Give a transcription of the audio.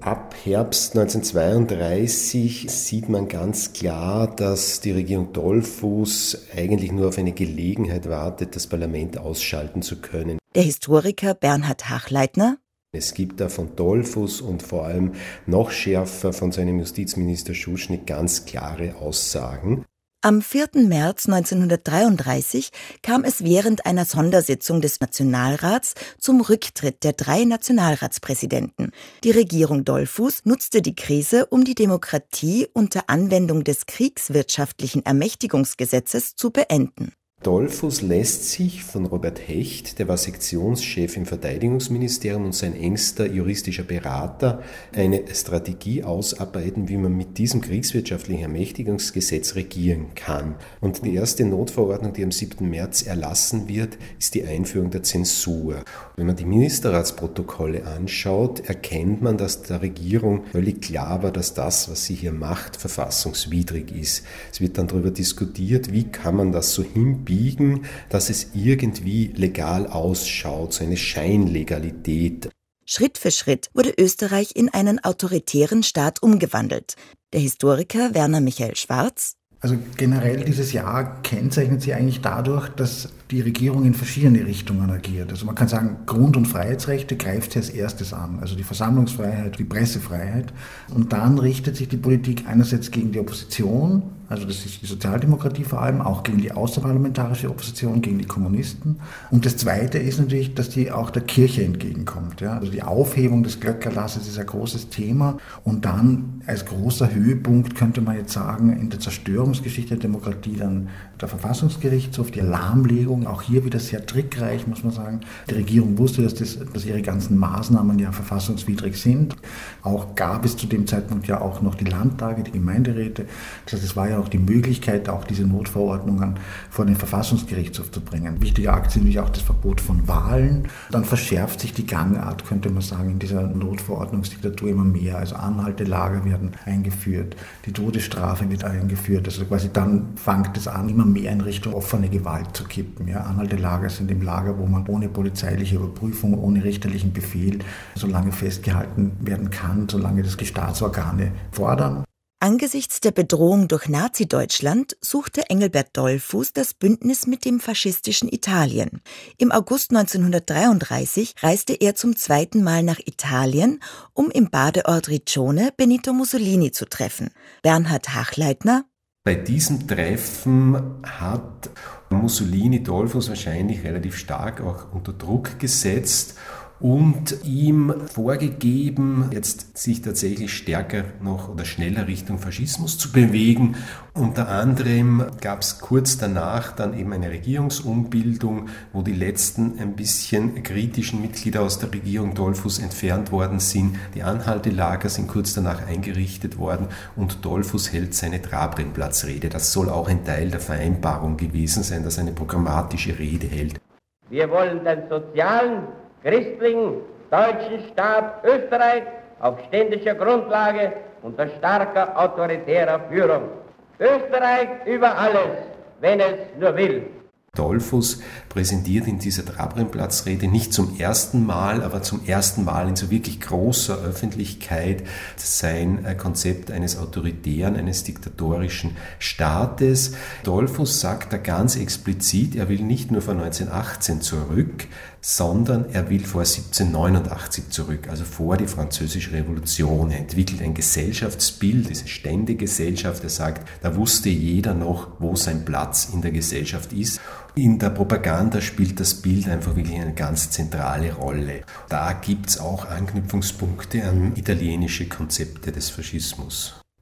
Ab Herbst 1932 sieht man ganz klar, dass die Regierung Dollfuß eigentlich nur auf eine Gelegenheit wartet, das Parlament ausschalten zu können. Der Historiker Bernhard Hachleitner es gibt da von Dollfuß und vor allem noch schärfer von seinem Justizminister Schuschnigg ganz klare Aussagen. Am 4. März 1933 kam es während einer Sondersitzung des Nationalrats zum Rücktritt der drei Nationalratspräsidenten. Die Regierung Dollfuß nutzte die Krise, um die Demokratie unter Anwendung des kriegswirtschaftlichen Ermächtigungsgesetzes zu beenden. Dollfuß lässt sich von Robert Hecht, der war Sektionschef im Verteidigungsministerium und sein engster juristischer Berater, eine Strategie ausarbeiten, wie man mit diesem kriegswirtschaftlichen Ermächtigungsgesetz regieren kann. Und die erste Notverordnung, die am 7. März erlassen wird, ist die Einführung der Zensur. Wenn man die Ministerratsprotokolle anschaut, erkennt man, dass der Regierung völlig klar war, dass das, was sie hier macht, verfassungswidrig ist. Es wird dann darüber diskutiert, wie kann man das so hinbiegen, biegen, dass es irgendwie legal ausschaut, so eine Scheinlegalität. Schritt für Schritt wurde Österreich in einen autoritären Staat umgewandelt. Der Historiker Werner Michael Schwarz also generell dieses Jahr kennzeichnet sich eigentlich dadurch, dass die Regierung in verschiedene Richtungen agiert. Also man kann sagen, Grund- und Freiheitsrechte greift sie als erstes an, also die Versammlungsfreiheit, die Pressefreiheit. Und dann richtet sich die Politik einerseits gegen die Opposition, also das ist die Sozialdemokratie vor allem, auch gegen die außerparlamentarische Opposition, gegen die Kommunisten. Und das Zweite ist natürlich, dass die auch der Kirche entgegenkommt. Ja? Also die Aufhebung des Glöckerlasses ist ein großes Thema. Und dann als großer Höhepunkt könnte man jetzt sagen, in der Zerstörungsgeschichte der Demokratie dann der Verfassungsgerichtshof, die Alarmlegung, auch hier wieder sehr trickreich, muss man sagen. Die Regierung wusste, dass, das, dass ihre ganzen Maßnahmen ja verfassungswidrig sind. Auch gab es zu dem Zeitpunkt ja auch noch die Landtage, die Gemeinderäte. Das heißt, es war ja auch die Möglichkeit, auch diese Notverordnungen vor den Verfassungsgerichtshof zu bringen. Wichtige Aktie natürlich auch das Verbot von Wahlen. Dann verschärft sich die Gangart, könnte man sagen, in dieser Notverordnungsdiktatur immer mehr. Also Anhaltelager werden eingeführt, die Todesstrafe wird eingeführt. Also quasi dann fängt es an, immer mehr in Richtung offene Gewalt zu kippen. Ja, Anhaltelager sind im Lager, wo man ohne polizeiliche Überprüfung, ohne richterlichen Befehl so lange festgehalten werden kann, solange das die Staatsorgane fordern. Angesichts der Bedrohung durch Nazi-Deutschland suchte Engelbert Dollfuß das Bündnis mit dem faschistischen Italien. Im August 1933 reiste er zum zweiten Mal nach Italien, um im Badeort Riccione Benito Mussolini zu treffen. Bernhard Hachleitner bei diesem Treffen hat Mussolini Dollfuß wahrscheinlich relativ stark auch unter Druck gesetzt und ihm vorgegeben, jetzt sich tatsächlich stärker noch oder schneller Richtung Faschismus zu bewegen. Unter anderem gab es kurz danach dann eben eine Regierungsumbildung, wo die letzten ein bisschen kritischen Mitglieder aus der Regierung Dollfuß entfernt worden sind. Die Anhaltelager sind kurz danach eingerichtet worden und Dollfuß hält seine Trabrennplatzrede. Das soll auch ein Teil der Vereinbarung gewesen sein, dass er eine programmatische Rede hält. Wir wollen den sozialen christlichen deutschen Staat Österreich auf ständischer Grundlage unter starker autoritärer Führung. Österreich über alles, wenn es nur will. Dollfuß präsentiert in dieser Trabrennplatzrede nicht zum ersten Mal, aber zum ersten Mal in so wirklich großer Öffentlichkeit sein äh, Konzept eines autoritären, eines diktatorischen Staates. Dollfuß sagt da ganz explizit, er will nicht nur von 1918 zurück, sondern er will vor 1789 zurück, also vor die französische Revolution. Er entwickelt ein Gesellschaftsbild, diese Ständegesellschaft. Er sagt, da wusste jeder noch, wo sein Platz in der Gesellschaft ist. In der Propaganda spielt das Bild einfach wirklich eine ganz zentrale Rolle. Da gibt es auch Anknüpfungspunkte an italienische Konzepte des Faschismus.